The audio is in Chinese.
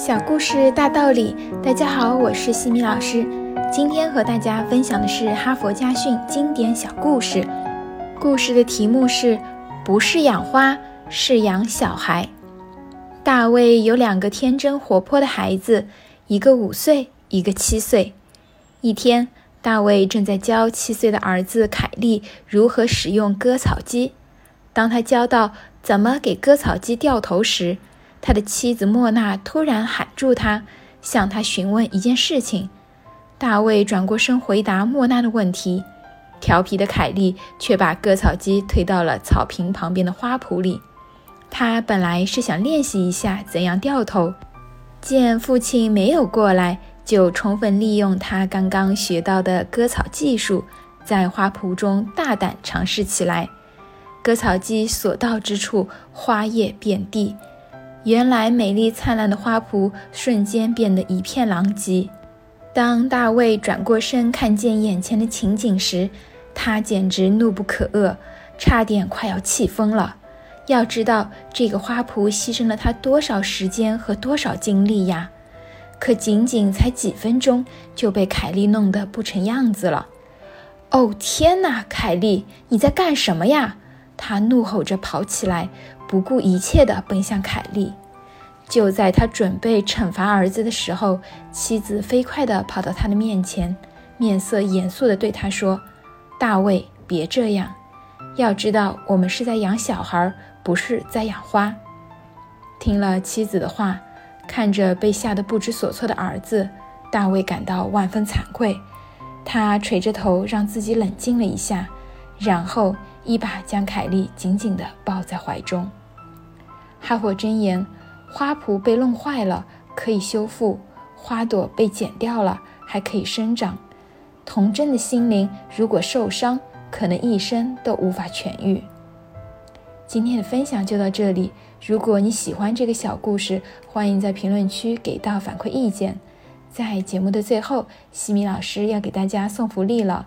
小故事大道理，大家好，我是西米老师。今天和大家分享的是哈佛家训经典小故事。故事的题目是“不是养花，是养小孩”。大卫有两个天真活泼的孩子，一个五岁，一个七岁。一天，大卫正在教七岁的儿子凯利如何使用割草机。当他教到怎么给割草机掉头时，他的妻子莫娜突然喊住他，向他询问一件事情。大卫转过身回答莫娜的问题，调皮的凯莉却把割草机推到了草坪旁边的花圃里。他本来是想练习一下怎样掉头，见父亲没有过来，就充分利用他刚刚学到的割草技术，在花圃中大胆尝试起来。割草机所到之处，花叶遍地。原来美丽灿烂的花圃瞬间变得一片狼藉。当大卫转过身看见眼前的情景时，他简直怒不可遏，差点快要气疯了。要知道，这个花圃牺牲了他多少时间和多少精力呀！可仅仅才几分钟，就被凯莉弄得不成样子了。哦天哪，凯莉，你在干什么呀？他怒吼着跑起来。不顾一切地奔向凯莉。就在他准备惩罚儿子的时候，妻子飞快地跑到他的面前，面色严肃地对他说：“大卫，别这样。要知道，我们是在养小孩，不是在养花。”听了妻子的话，看着被吓得不知所措的儿子，大卫感到万分惭愧。他垂着头，让自己冷静了一下，然后一把将凯莉紧紧地抱在怀中。哈佛箴言：花圃被弄坏了可以修复，花朵被剪掉了还可以生长。童真的心灵如果受伤，可能一生都无法痊愈。今天的分享就到这里。如果你喜欢这个小故事，欢迎在评论区给到反馈意见。在节目的最后，西米老师要给大家送福利了。